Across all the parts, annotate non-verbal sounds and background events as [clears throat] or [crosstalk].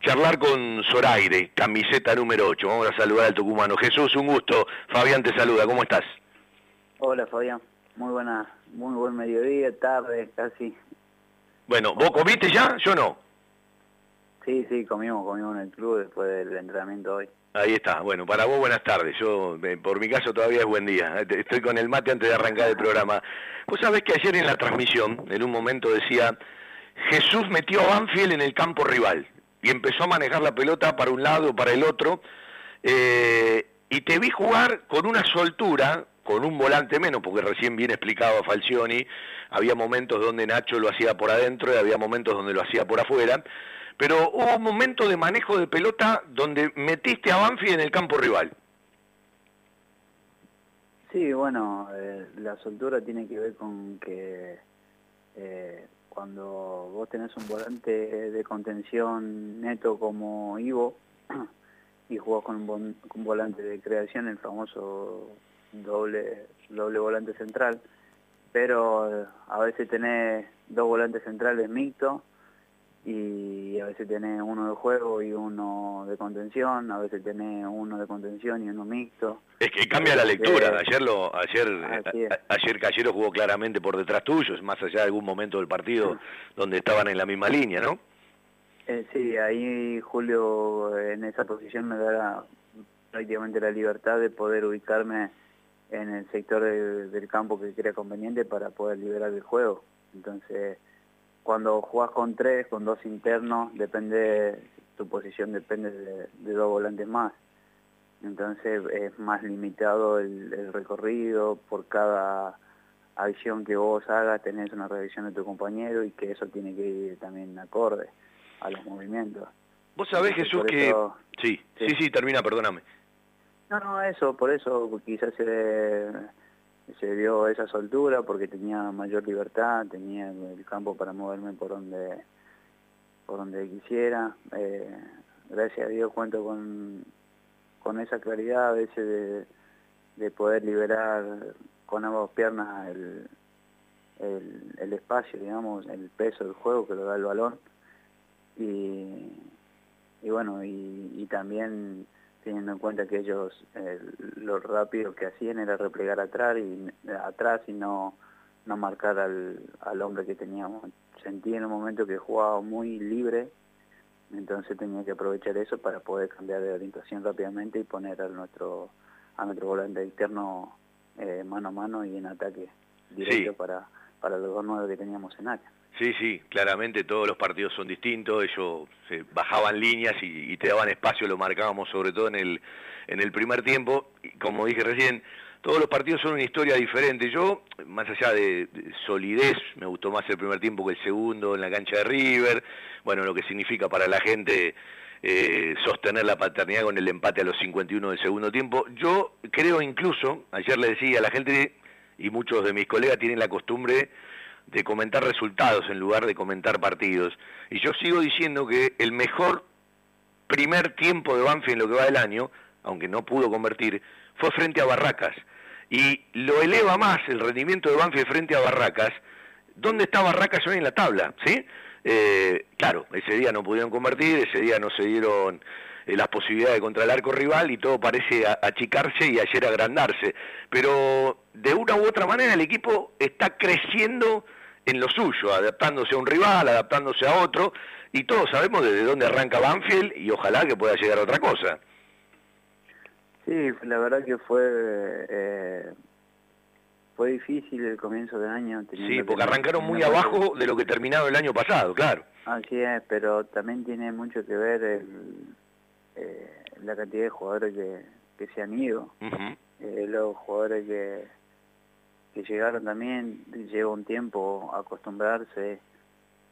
charlar con Zoraire, camiseta número 8. Vamos a saludar al tucumano. Jesús, un gusto. Fabián te saluda, ¿cómo estás? Hola Fabián, muy buena, muy buen mediodía, tarde, casi. Bueno, ¿vos comiste ya? Yo no. Sí, sí, comimos, comimos en el club después del entrenamiento hoy. Ahí está, bueno, para vos buenas tardes, yo eh, por mi caso todavía es buen día, estoy con el mate antes de arrancar el programa. Vos sabés que ayer en la transmisión, en un momento decía, Jesús metió a Banfield en el campo rival y empezó a manejar la pelota para un lado, para el otro, eh, y te vi jugar con una soltura, con un volante menos, porque recién bien explicado a Falcioni, había momentos donde Nacho lo hacía por adentro y había momentos donde lo hacía por afuera, pero hubo un momento de manejo de pelota donde metiste a Banfield en el campo rival. Sí, bueno, eh, la soltura tiene que ver con que eh, cuando vos tenés un volante de contención neto como Ivo [clears throat] y jugás con un, volante de creación, el famoso doble, doble volante central, pero a veces tenés dos volantes centrales mixtos y a veces tenés uno de juego y uno de contención, a veces tenés uno de contención y uno mixto. Es que cambia la lectura, ayer lo, ayer, ayer Cayero jugó claramente por detrás tuyo, más allá de algún momento del partido [laughs] donde estaban en la misma línea, ¿no? Eh, sí, ahí Julio en esa posición me da prácticamente la libertad de poder ubicarme en el sector del campo que crea conveniente para poder liberar el juego. Entonces cuando jugás con tres, con dos internos, depende, tu posición depende de, dos volantes más. Entonces es más limitado el, recorrido, por cada acción que vos hagas tenés una revisión de tu compañero y que eso tiene que ir también acorde a los movimientos. Vos sabés, Jesús, que... sí, sí, sí, termina, perdóname. No, no, eso, por eso quizás se se dio esa soltura porque tenía mayor libertad, tenía el campo para moverme por donde por donde quisiera. Eh, gracias a Dios cuento con, con esa claridad a veces de, poder liberar con ambas piernas el, el, espacio, digamos, el peso del juego que lo da el balón. Y, y bueno, y, y también teniendo en cuenta que ellos eh, lo rápido que hacían era replegar atrás y, atrás y no, no marcar al, al hombre que teníamos. Sentí en un momento que jugaba muy libre, entonces tenía que aprovechar eso para poder cambiar de orientación rápidamente y poner a nuestro, a nuestro volante externo eh, mano a mano y en ataque directo para, para los dos nueve que teníamos en área. Sí, sí, claramente todos los partidos son distintos, ellos se bajaban líneas y, te daban espacio, lo marcábamos sobre todo en el, en el primer tiempo, y como dije recién, todos los partidos son una historia diferente. Yo, más allá de, solidez, me gustó más el primer tiempo que el segundo en la cancha de River, bueno, lo que significa para la gente eh, sostener la paternidad con el empate a los 51 del segundo tiempo. Yo creo incluso, ayer le decía a la gente, y muchos de mis colegas tienen la costumbre de comentar resultados en lugar de comentar partidos. Y yo sigo diciendo que el mejor primer tiempo de Banfield en lo que va del año, aunque no pudo convertir, fue frente a Barracas. Y lo eleva más el rendimiento de Banfield frente a Barracas. ¿Dónde está Barracas hoy en la tabla? ¿Sí? Eh, claro, ese día no pudieron convertir, ese día no se dieron eh, las posibilidades contra el arco rival y todo parece achicarse y ayer agrandarse. Pero de una u otra manera el equipo está creciendo en lo suyo, adaptándose a un rival, adaptándose a otro, y todos sabemos desde dónde arranca Banfield y ojalá que pueda llegar a otra cosa. Sí, la verdad que fue eh, fue difícil el comienzo del año. Sí, porque arrancaron muy abajo de lo que terminaba el año pasado, claro. Así es, pero también tiene mucho que ver el, eh, la cantidad de jugadores que, que se han ido, eh, los jugadores que que llegaron también, lleva un tiempo acostumbrarse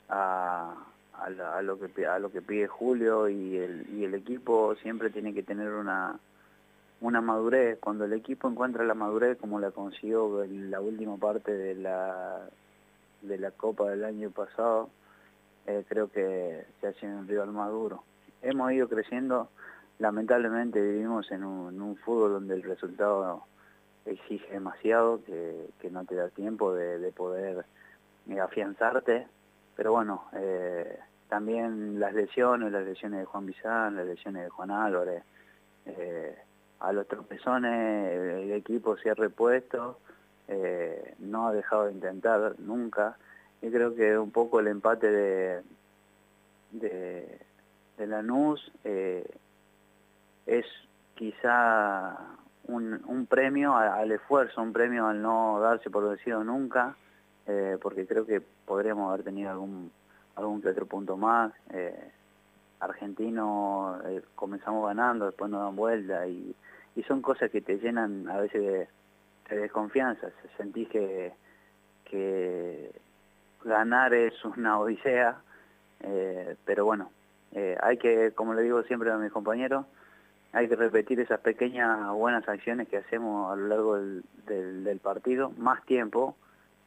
a, a, lo que a lo que pide Julio y el, y el equipo siempre tiene que tener una una madurez. Cuando el equipo encuentra la madurez como la consiguió en la última parte de la de la Copa del año pasado, eh, creo que se hace un rival maduro. Hemos ido creciendo, lamentablemente vivimos en un, en un fútbol donde el resultado exige demasiado, que, no te da tiempo de, poder eh, afianzarte, pero bueno, eh, también las lesiones, las lesiones de Juan Bizán, las lesiones de Juan Álvarez, a los tropezones el equipo se ha repuesto, no ha dejado de intentar nunca, y creo que un poco el empate de, de, de Lanús es quizá un, premio al esfuerzo, un premio al no darse por vencido nunca, eh, porque creo que podríamos haber tenido algún algún que otro punto más. Eh, argentino eh, comenzamos ganando, después nos dan vuelta y, y son cosas que te llenan a veces de, de desconfianza. Sentís que, que ganar es una [laughs] odisea, pero bueno, hay que, como le digo siempre a mis compañeros, hay que repetir esas pequeñas buenas acciones que hacemos a lo largo del, partido, más tiempo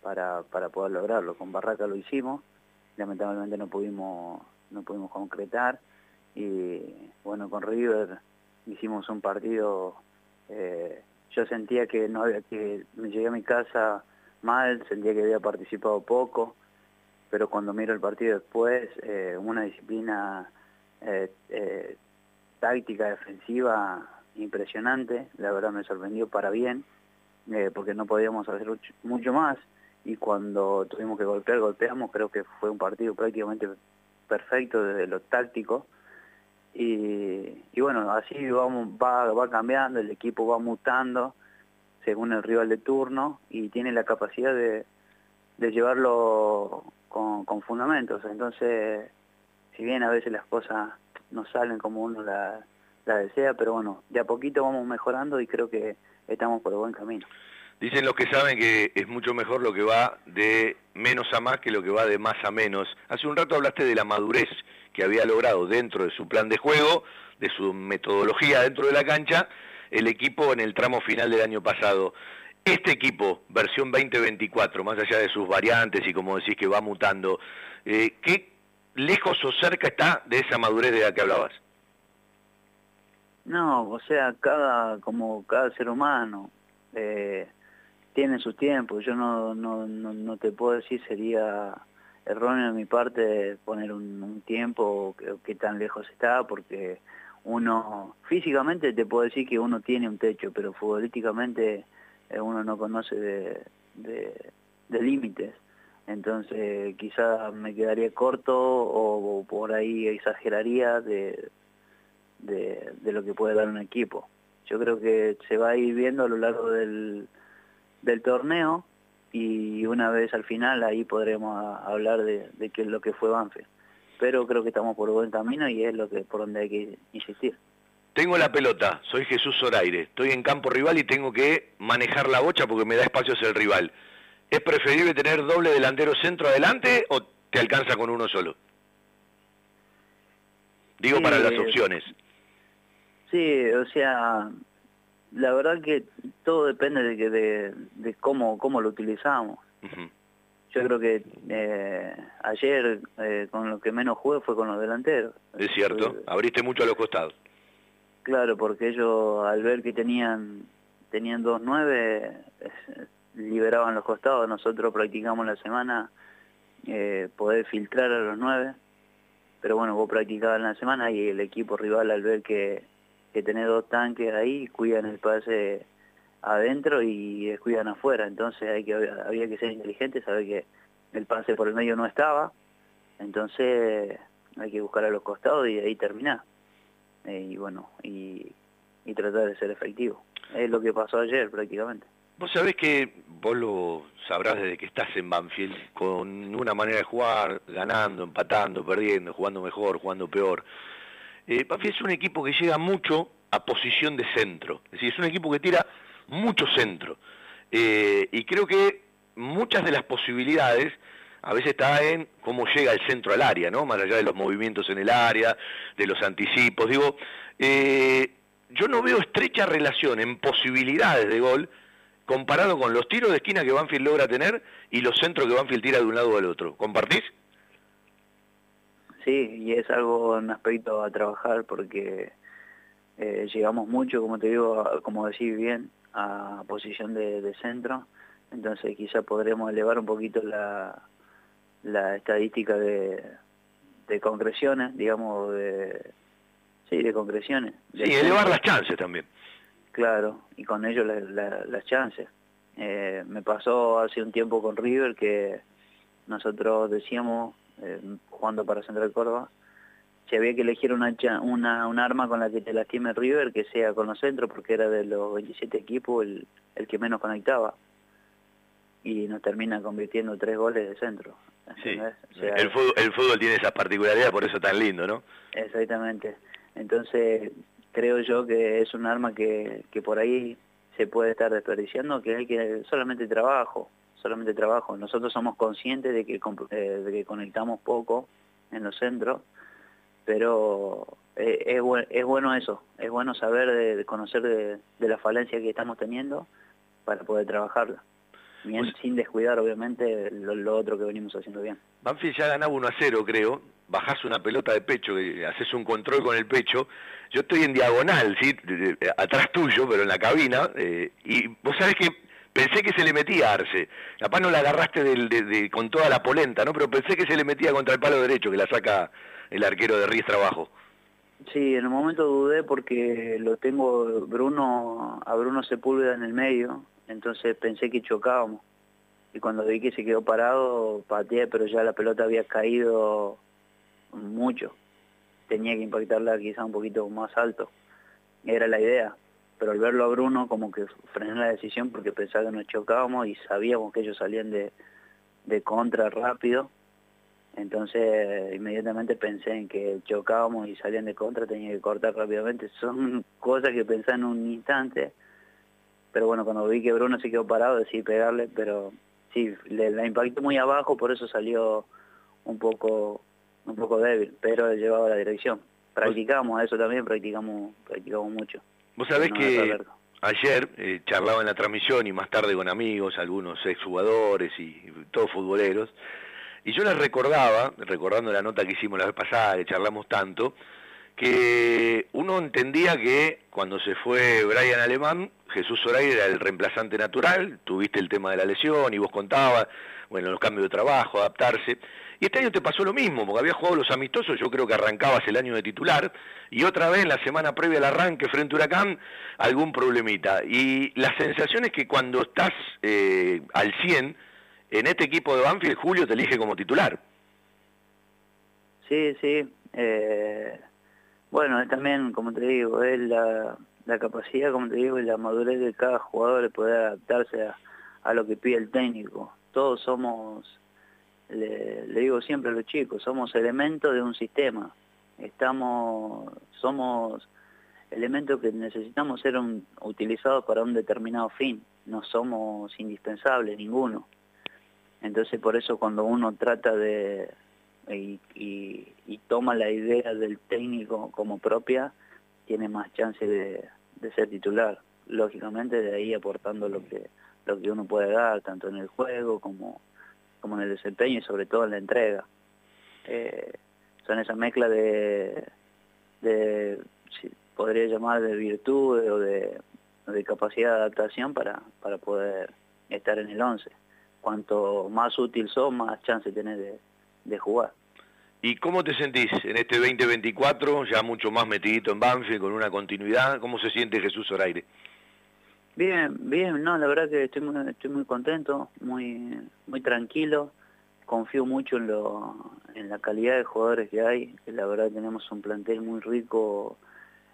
para, para, poder lograrlo. Con Barraca lo hicimos, lamentablemente no pudimos, no pudimos concretar y bueno, con River hicimos un partido, eh, yo sentía que, no había, que me llegué a mi casa mal, sentía que había participado poco, pero cuando miro el partido después, eh, una disciplina... Eh, eh táctica defensiva impresionante, la verdad me sorprendió para bien, eh, porque no podíamos hacer mucho más, y cuando tuvimos que golpear, golpeamos, creo que fue un partido prácticamente perfecto desde lo táctico, y, bueno, así vamos, va, va cambiando, el equipo va mutando según el rival de turno, y tiene la capacidad de, de llevarlo con, con fundamentos, entonces, si bien a veces las cosas no salen como uno la, desea, pero bueno, de a poquito vamos mejorando y creo que estamos por el buen camino. Dicen los que saben que es mucho mejor lo que va de menos a más que lo que va de más a menos. Hace un rato hablaste de la madurez que había logrado dentro de su plan de juego, de su metodología dentro de la cancha, el equipo en el tramo final del año pasado. Este equipo, versión 2024, más allá de sus variantes y como decís que va mutando, eh, ¿qué lejos o cerca está de esa madurez de la que hablabas? No, o sea, cada como cada ser humano eh, tiene sus tiempos. Yo no, no, no, te puedo decir sería erróneo de mi parte poner un, tiempo que, que, tan lejos está, porque uno físicamente te puedo decir que uno tiene un techo, pero futbolísticamente eh, uno no conoce de, de límites entonces quizá me quedaría corto o, por ahí exageraría de, de, lo que puede dar un equipo. Yo creo que se va a ir viendo a lo largo del, del torneo y una vez al final ahí podremos hablar de, de qué es lo que fue Banfield. Pero creo que estamos por buen camino y es lo que por donde hay que insistir. Tengo la pelota, soy Jesús Zoraire, estoy en campo rival y tengo que manejar la bocha porque me da espacios el rival. ¿Es preferible tener doble delantero centro adelante o te alcanza con uno solo? Digo para las opciones. Sí, o sea, la verdad que todo depende de, que de, cómo, cómo lo utilizamos. Yo creo que eh, ayer eh, con lo que menos jugué fue con los delanteros. Es cierto, abriste mucho a los costados. Claro, porque ellos al ver que tenían tenían dos nueve liberaban los costados, nosotros practicamos la semana eh, poder filtrar a los nueve, pero bueno, vos practicabas en la semana y el equipo rival al ver que, que tenés dos tanques ahí, cuidan el pase adentro y descuidan afuera, entonces hay que, había que ser inteligente, saber que el pase por el medio no estaba, entonces hay que buscar a los costados y ahí terminar. Eh, y bueno, y, y tratar de ser efectivo. Es lo que pasó ayer prácticamente. Vos sabés que vos lo sabrás desde que estás en Banfield, con una manera de jugar, ganando, empatando, perdiendo, jugando mejor, jugando peor. Eh, Banfield es un equipo que llega mucho a posición de centro, es decir, es un equipo que tira mucho centro. Eh, y creo que muchas de las posibilidades a veces está en cómo llega el centro al área, ¿no? Más allá de los movimientos en el área, de los anticipos. Digo, eh, yo no veo estrecha relación en posibilidades de gol comparado con los tiros de esquina que Banfield logra tener y los centros que Banfield tira de un lado del otro. ¿Compartís? Sí, y es algo, un aspecto a trabajar porque eh, llegamos mucho, como te digo, como decís bien, a posición de, centro, entonces quizá podremos elevar un poquito la, la estadística de, de concreciones, digamos, de, sí, de concreciones. Sí, elevar las chances también. Claro, y con ello las chances. Eh, me pasó hace un tiempo con River que nosotros decíamos, eh, jugando para Central Córdoba, si había que elegir una, una, un arma con la que te lastime River, que sea con los centros, porque era de los 27 equipos el, el que menos conectaba. Y nos termina convirtiendo tres goles de centro. Sí. el, fútbol, el fútbol tiene esa particularidad, por eso tan lindo, ¿no? Exactamente. Entonces, creo yo que es un arma que, que por ahí se puede estar desperdiciando, que hay que solamente trabajo, solamente trabajo. Nosotros somos conscientes de que, eh, de conectamos poco en los centros, pero eh, es, bueno eso, es bueno saber, de, conocer de, la falencia que estamos teniendo para poder trabajarla. Bien, sin descuidar obviamente lo, otro que venimos haciendo bien. Banfield ya ganaba 1 a 0 creo, bajás una pelota de pecho, haces un control con el pecho, yo estoy en diagonal, ¿sí? atrás tuyo, pero en la cabina, eh, y vos sabés que pensé que se le metía a Arce, capaz no la agarraste con toda la polenta, ¿no? pero pensé que se le metía contra el palo derecho, que la saca el arquero de Ries Trabajo. Sí, en el momento dudé porque lo tengo Bruno a Bruno Sepúlveda en el medio, entonces pensé que chocábamos. Y cuando vi que se quedó parado, pateé, pero ya la pelota había caído mucho. Tenía que impactarla quizá un poquito más alto. Era la idea. Pero al verlo a Bruno como que frené la decisión porque pensaba que nos chocábamos y sabíamos que ellos salían de, de contra rápido. Entonces inmediatamente pensé en que chocábamos y salían de contra, tenía que cortar rápidamente. Son cosas que pensé en un instante. Pero bueno, cuando vi que Bruno se quedó parado decidí pegarle, pero sí, le, la impacté muy abajo, por eso salió un poco un poco débil, pero llevaba la dirección. Practicamos eso también, practicamos, practicamos mucho. Vos sabés que ayer eh, charlaba en la transmisión y más tarde con amigos, algunos exjugadores y, todos futboleros, y yo les recordaba, recordando la nota que hicimos la vez pasada, que charlamos tanto, que uno entendía que cuando se fue Brian Alemán, Jesús Zoraire era el reemplazante natural, tuviste el tema de la lesión y vos contabas, bueno, los cambios de trabajo, adaptarse, y este año te pasó lo mismo, porque había jugado los amistosos, yo creo que arrancabas el año de titular, y otra vez la semana previa al arranque frente a Huracán, algún problemita. Y la sensación es que cuando estás eh, al 100, en este equipo de Banfield, Julio te elige como titular. Sí, sí. Eh, bueno, también, como te digo, es la, capacidad, como te digo, y la madurez de cada jugador de poder adaptarse a, a lo que pide el técnico. Todos somos le, digo siempre a los chicos, somos elementos de un sistema, estamos, somos elementos que necesitamos ser utilizados para un determinado fin, no somos indispensables ninguno. Entonces por eso cuando uno trata de y, toma la idea del técnico como propia, tiene más chance de, ser titular. Lógicamente de ahí aportando lo que, lo que uno puede dar, tanto en el juego como como en el desempeño y sobre todo en la entrega. Eh, son esa mezcla de, podría llamar de virtud o de, capacidad de adaptación para, para poder estar en el 11. Cuanto más útil son, más chance tenés de jugar. ¿Y cómo te sentís en este 2024, ya mucho más metidito en Banfield, con una continuidad? ¿Cómo se siente Jesús Oraire? Bien, bien, no, la verdad que estoy muy, estoy muy contento, muy, muy tranquilo, confío mucho en, lo, en la calidad de jugadores que hay, la verdad tenemos un plantel muy rico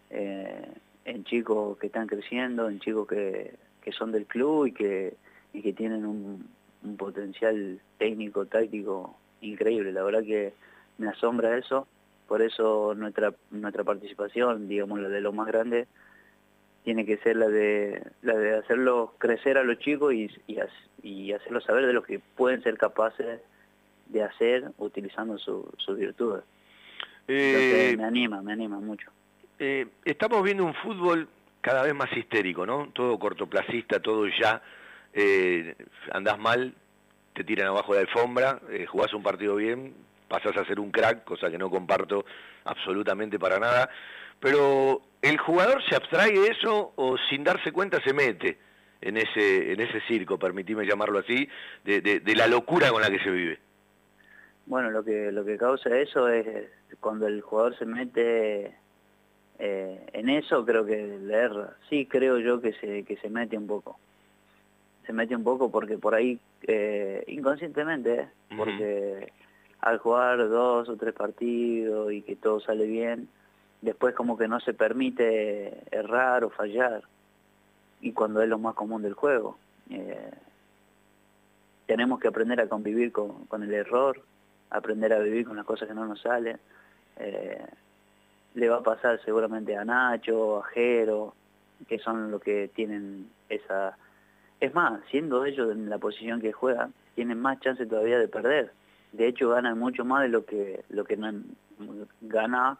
eh, en chicos que están creciendo, en chicos que, que son del club y que, y que tienen un, un potencial técnico, táctico increíble, la verdad que me asombra eso, por eso nuestra, nuestra participación, digamos la de lo más grande, tiene que ser la de, la de hacerlo crecer a los chicos y, y, hacerlos saber de lo que pueden ser capaces de hacer utilizando sus su virtudes. Eh, me anima, me anima mucho. Eh, estamos viendo un fútbol cada vez más histérico, ¿no? Todo cortoplacista, todo ya. Eh, andás mal, te tiran abajo de la alfombra, eh, jugás un partido bien, pasás a ser un crack, cosa que no comparto absolutamente para nada. Pero el jugador se abstrae de eso o sin darse cuenta se mete en ese, en ese circo, permitime llamarlo así, de, de, la locura con la que se vive. Bueno, lo que, lo que causa eso es cuando el jugador se mete eh, en eso, creo que le erra. Sí, creo yo que se, que se mete un poco. Se mete un poco porque por ahí, eh, inconscientemente, porque al jugar dos o tres partidos y que todo sale bien, después como que no se permite errar o fallar, y cuando es lo más común del juego. Eh, tenemos que aprender a convivir con, el error, aprender a vivir con las cosas que no nos salen. Eh, le va a pasar seguramente a Nacho, a Jero, que son los que tienen esa... Es más, siendo ellos en la posición que juegan, tienen más chance todavía de perder. De hecho, ganan mucho más de lo que, lo que gana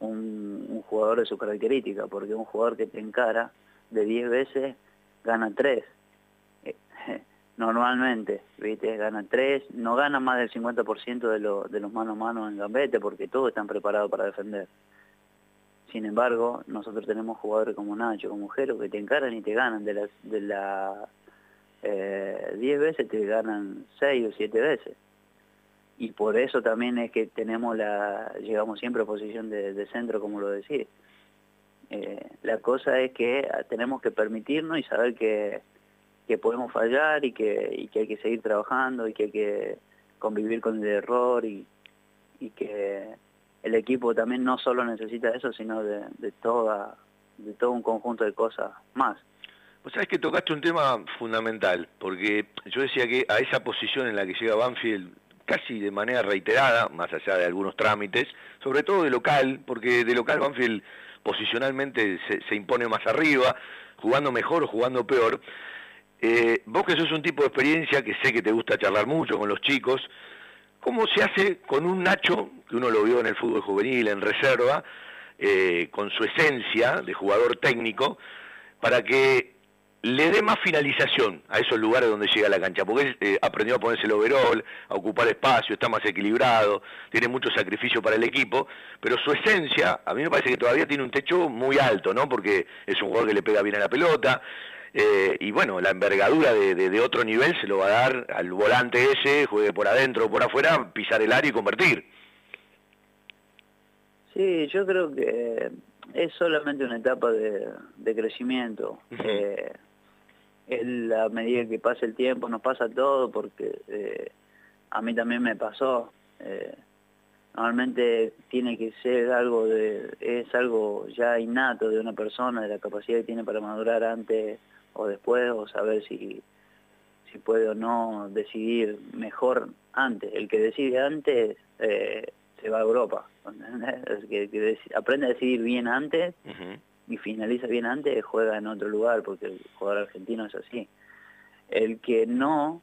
un, jugador de su característica, porque un jugador que te encara de 10 veces gana 3. Eh, [laughs] normalmente, ¿viste? Gana 3, no gana más del 50% de, lo, de los mano a mano en gambete porque todos están preparados para defender. Sin embargo, nosotros tenemos jugadores como Nacho, como Jero, que te encaran y te ganan. De las de la, 10 eh, veces te ganan 6 o 7 veces y por eso también es que tenemos la, llegamos siempre a posición de, centro, como lo decís. Eh, la cosa es que tenemos que permitirnos y saber que, que podemos fallar y que, hay que seguir trabajando y que hay que convivir con el error y, y que el equipo también no solo necesita eso, sino de, de, toda, de todo un conjunto de cosas más. Pues sabes que tocaste un tema fundamental, porque yo decía que a esa posición en la que llega Banfield casi de manera reiterada, más allá de algunos trámites, sobre todo de local, porque de local Banfield posicionalmente se, impone más arriba, jugando mejor o jugando peor. Eh, vos que sos un tipo de experiencia que sé que te gusta charlar mucho con los chicos, ¿cómo se hace con un Nacho, que uno lo vio en el fútbol juvenil, en reserva, eh, con su esencia de jugador técnico, para que le dé más finalización a esos lugares donde llega la cancha, porque eh, aprendió a ponerse el overall, a ocupar espacio, está más equilibrado, tiene mucho sacrificio para el equipo, pero su esencia, a mí me parece que todavía tiene un techo muy alto, ¿no? Porque es un jugador que le pega bien a la pelota, eh, y bueno, la envergadura de, otro nivel se lo va a dar al volante ese, juegue por adentro o por afuera, pisar el área y convertir. Sí, yo creo que es solamente una etapa de, crecimiento a medida que pasa el tiempo nos pasa todo porque eh, a mí también me pasó. Eh, normalmente tiene que ser algo de, es algo ya innato de una persona, de la capacidad que tiene para madurar antes o después, o saber si, si puede o no decidir mejor antes. El que decide antes eh, se va a Europa. [laughs] Que, aprende a decidir bien antes y finaliza bien antes, juega en otro lugar, porque el jugador argentino es así. El que no,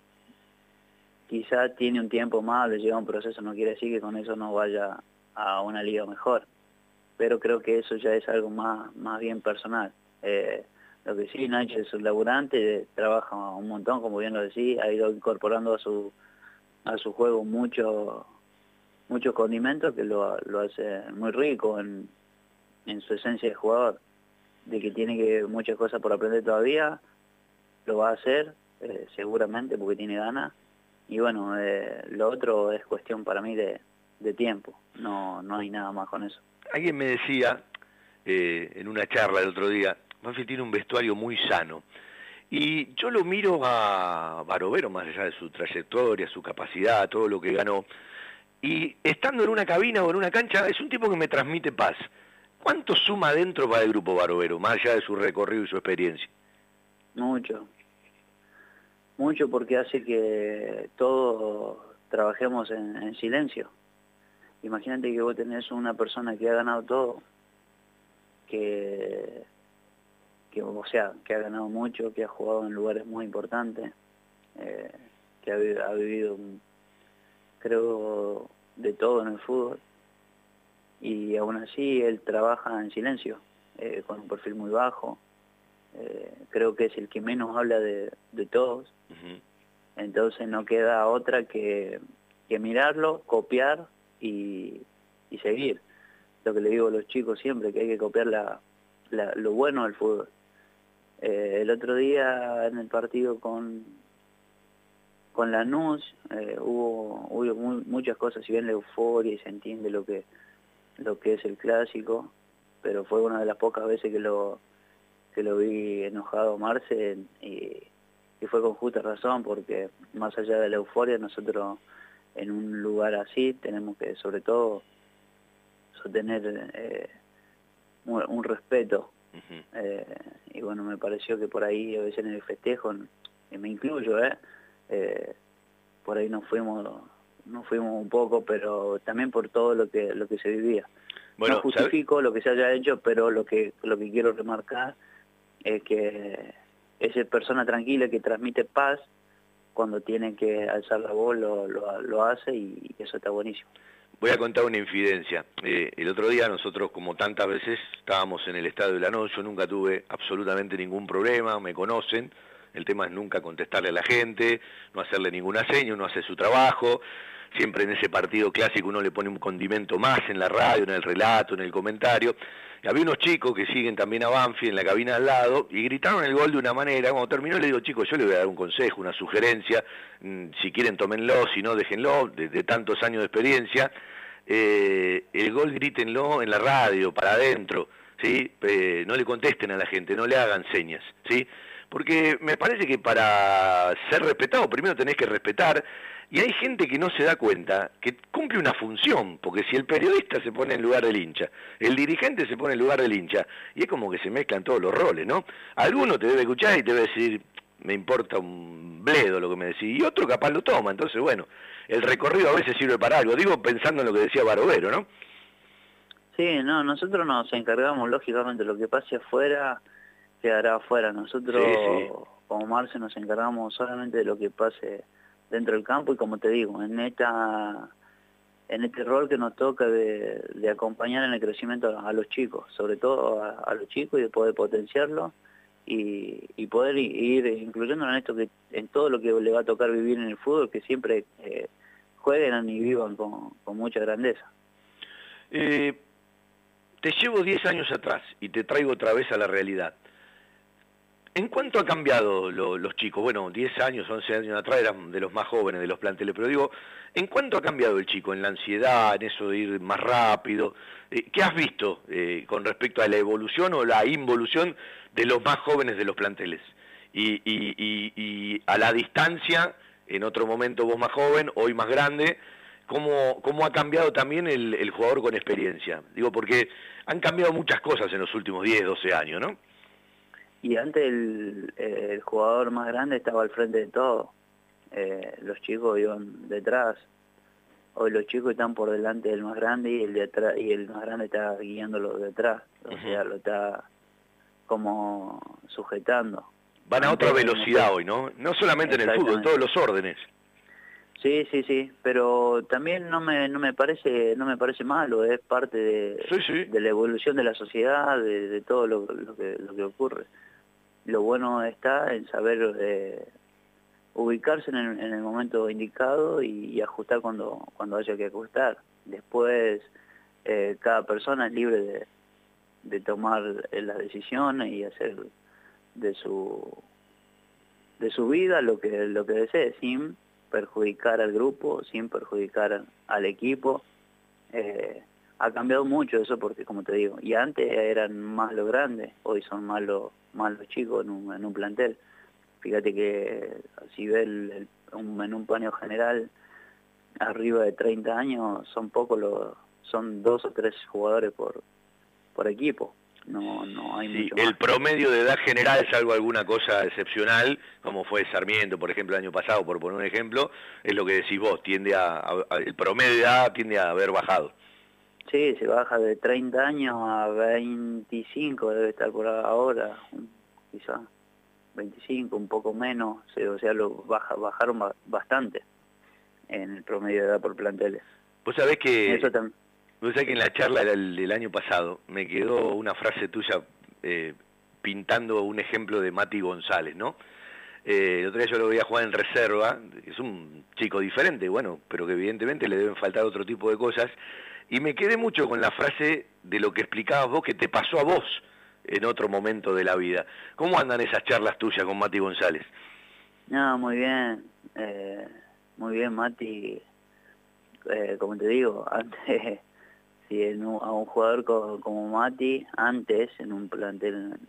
quizá tiene un tiempo más, le lleva un proceso, no quiere decir que con eso no vaya a una liga mejor. Pero creo que eso ya es algo más, más bien personal. Eh, lo que sí, Nacho es un laburante, trabaja un montón, como bien lo decía, ha ido incorporando a su, a su juego muchos muchos condimentos que lo, lo hace muy rico en, en su esencia de jugador de que tiene que muchas cosas por aprender todavía, lo va a hacer, eh, seguramente porque tiene ganas. Y bueno, eh, lo otro es cuestión para mí de, tiempo, no, no hay nada más con eso. Alguien me decía eh, en una charla el otro día, Banfield tiene un vestuario muy sano. Y yo lo miro a Barovero, más allá de su trayectoria, su capacidad, todo lo que ganó. Y estando en una cabina o en una cancha, es un tipo que me transmite paz. ¿Cuánto suma dentro para el Grupo Barovero, más allá de su recorrido y su experiencia? Mucho. Mucho porque hace que todos trabajemos en, silencio. Imagínate que vos tenés una persona que ha ganado todo, que, que, o sea, que ha ganado mucho, que ha jugado en lugares muy importantes, eh, que ha vivido, creo, de todo en el fútbol y aún así él trabaja en silencio, eh, con un perfil muy bajo. Eh, creo que es el que menos habla de, todos. Entonces no queda otra que, que mirarlo, copiar y, y, seguir. Lo que le digo a los chicos siempre, que hay que copiar la, lo bueno del fútbol. Eh, el otro día en el partido con, con Lanús eh, hubo, hubo muchas cosas, si bien la euforia y se entiende lo que, lo que es el clásico, pero fue una de las pocas veces que lo, que lo vi enojado Marce y, fue con justa razón porque más allá de la euforia nosotros en un lugar así tenemos que sobre todo sostener eh, un, respeto. Eh, y bueno me pareció que por ahí a veces en el festejo y me incluyo eh, eh, por ahí nos fuimos nos fuimos un poco pero también por todo lo que lo que se vivía bueno, no justifico lo que se haya hecho pero lo que lo que quiero remarcar es que esa persona tranquila que transmite paz cuando tiene que alzar la voz lo, lo, hace y, eso está buenísimo Voy a contar una infidencia. Eh, el otro día nosotros, como tantas veces, estábamos en el estadio de la noche, yo nunca tuve absolutamente ningún problema, me conocen, el tema es nunca contestarle a la gente, no hacerle ninguna seña, uno hace su trabajo. Siempre en ese partido clásico uno le pone un condimento más en la radio, en el relato, en el comentario. Había unos chicos que siguen también a Banfi en la cabina al lado y gritaron el gol de una manera. Cuando terminó le digo, chicos, yo le voy a dar un consejo, una sugerencia. Mm, si quieren, tómenlo, si no, déjenlo, de, tantos años de experiencia. Eh, el gol grítenlo en la radio, para adentro. ¿sí? Eh, no le contesten a la gente, no le hagan señas. ¿sí? porque me parece que para ser respetado primero tenés que respetar y hay gente que no se da cuenta que cumple una función, porque si el periodista se pone en lugar del hincha, el dirigente se pone en lugar del hincha, y es como que se mezclan todos los roles, ¿no? Alguno te debe escuchar y te debe decir, me importa un bledo lo que me decís, y otro capaz lo toma, entonces bueno, el recorrido a veces sirve para algo, digo pensando en lo que decía Barovero, ¿no? Sí, no, nosotros nos encargamos lógicamente lo que pase afuera quedará afuera. Nosotros, como Marce, nos encargamos solamente de lo que pase dentro del campo y como te digo, en esta en este rol que nos toca de, acompañar en el crecimiento a, los chicos, sobre todo a, los chicos y de poder potenciarlo y, poder ir incluyendo en esto que en todo lo que le va a tocar vivir en el fútbol, que siempre eh, jueguen y vivan con, mucha grandeza. Eh, te llevo 10 años atrás y te traigo otra vez a la realidad. ¿En cuánto ha cambiado los chicos? Bueno, 10 años, 11 años atrás eran de los más jóvenes de los planteles, pero digo, ¿en cuánto ha cambiado el chico? ¿En la ansiedad, en eso de ir más rápido? Eh, ¿Qué has visto eh, con respecto a la evolución o la involución de los más jóvenes de los planteles? Y, a la distancia, en otro momento vos más joven, hoy más grande, ¿cómo, cómo ha cambiado también el, el jugador con experiencia? Digo, porque han cambiado muchas cosas en los últimos 10, 12 años, ¿no? Y antes el, jugador más grande estaba al frente de todo. Eh, los chicos iban detrás. Hoy los chicos están por delante del más grande y el de atrás, y el más grande está guiándolo detrás. O sea, lo está como sujetando. Van a otra velocidad hoy, ¿no? No solamente en el fútbol, en todos los órdenes. Sí, sí, sí, pero también no me, no me parece no me parece malo, es parte de, de la evolución de la sociedad, de, todo lo, que, lo que ocurre lo bueno está en saber eh, ubicarse en el, momento indicado y, ajustar cuando, cuando haya que ajustar. Después, eh, cada persona es libre de, tomar eh, las decisiones y hacer de su de su vida lo que lo que desee sin perjudicar al grupo sin perjudicar al equipo ha cambiado mucho eso porque como te digo y antes eran más los grandes hoy son más los más los chicos en un, en un plantel. Fíjate que si ves un, en un paneo general, arriba de 30 años, son pocos los, son dos o tres jugadores por, por equipo. No, no hay mucho El promedio de edad general es algo, alguna cosa excepcional, como fue Sarmiento, por ejemplo, el año pasado, por poner un ejemplo, es lo que decís vos, tiende a, el promedio de edad tiende a haber bajado. Sí, se baja de 30 años a 25, debe estar por ahora, quizá 25, un poco menos, o sea, lo baja, bajaron bastante en el promedio de edad por planteles. Vos sabés que, vos sabés que en la charla del, año pasado me quedó una frase tuya eh, pintando un ejemplo de Mati González, ¿no? Eh, el otro día yo lo veía jugar en reserva, es un chico diferente, bueno, pero que evidentemente le deben faltar otro tipo de cosas, y me quedé mucho con la frase de lo que explicabas vos que te pasó a vos en otro momento de la vida. ¿Cómo andan esas charlas tuyas con Mati González? No, muy bien. Eh, muy bien, Mati. Eh, como te digo, [laughs] antes, si a un jugador como, Mati, antes en un plantel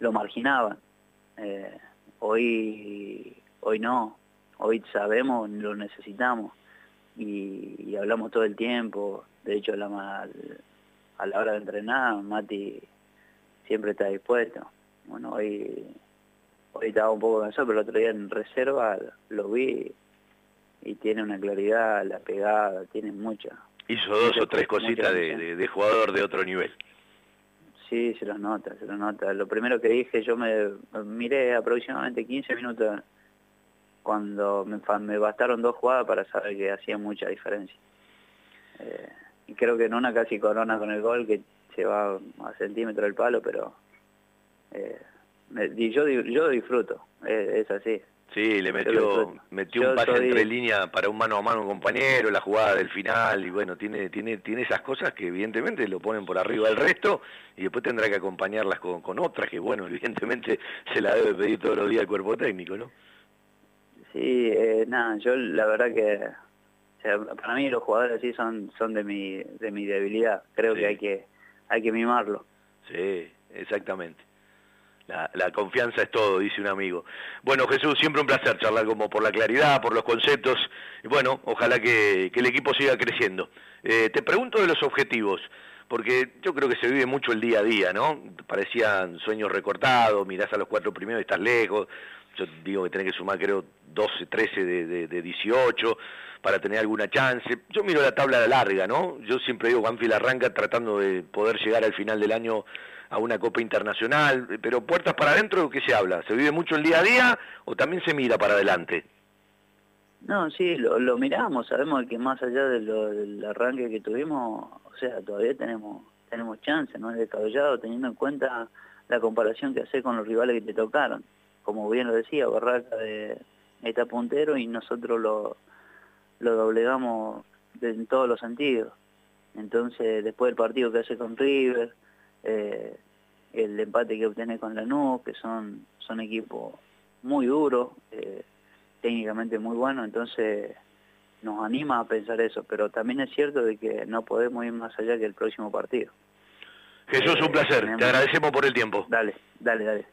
lo marginaba. Eh, hoy, hoy no. Hoy sabemos, lo necesitamos. Y, hablamos todo el tiempo. De hecho, a la hora de entrenar, Mati siempre está dispuesto. Bueno, hoy hoy estaba un poco cansado, pero el otro día en reserva lo vi y tiene una claridad, la pegada, tiene mucha. Hizo dos o tres cositas de, jugador de otro nivel. Sí, se lo nota, se lo nota. Lo primero que dije, yo me miré aproximadamente 15 minutos cuando me, me bastaron dos jugadas para saber que hacía mucha diferencia. Eh, y creo que en una casi corona con el gol que se va a centímetro del palo, pero eh, yo, yo disfruto, es, así. Sí, le metió, metió un pase entre línea para un mano a mano compañero, la jugada del final, y bueno, tiene, tiene, tiene esas cosas que evidentemente lo ponen por arriba del resto, y después tendrá que acompañarlas con, con otras, que bueno, [laughs] evidentemente se la debe pedir todos los días el cuerpo técnico, ¿no? Sí, eh, nada, yo la verdad que para mí los jugadores así son, son de mi, de mi debilidad, creo que hay que hay que mimarlo. Sí, exactamente. La, confianza es todo, dice un amigo. Bueno, Jesús, siempre un placer charlar como por la claridad, por los conceptos, y bueno, ojalá que, el equipo siga creciendo. Eh, te pregunto de los objetivos, porque yo creo que se vive mucho el día a día, ¿no? Parecían sueños recortados, mirás a los cuatro primeros y estás lejos, yo digo que tenés que sumar creo 12, 13 de, de, 18 para tener alguna chance. Yo miro la tabla larga, ¿no? Yo siempre digo, Banfield arranca tratando de poder llegar al final del año a una Copa Internacional, pero puertas para adentro, ¿qué se habla? ¿Se vive mucho el día a día o también se mira para adelante? No, sí, lo, miramos, sabemos que más allá de del arranque que tuvimos, o sea, todavía tenemos tenemos chance, no es descabellado, teniendo en cuenta la comparación que hace con los rivales que te tocaron. Como bien lo decía, Barraca de, está puntero y nosotros lo, lo doblegamos en todos los sentidos. Entonces, después del partido que hace con River, eh, el empate que obtiene con Lanús, que son, son equipos muy duros, eh, técnicamente muy buenos, entonces nos anima a pensar eso, pero también es cierto de que no podemos ir más allá que el próximo partido. Jesús, un placer, te agradecemos por el tiempo. Dale, dale, dale.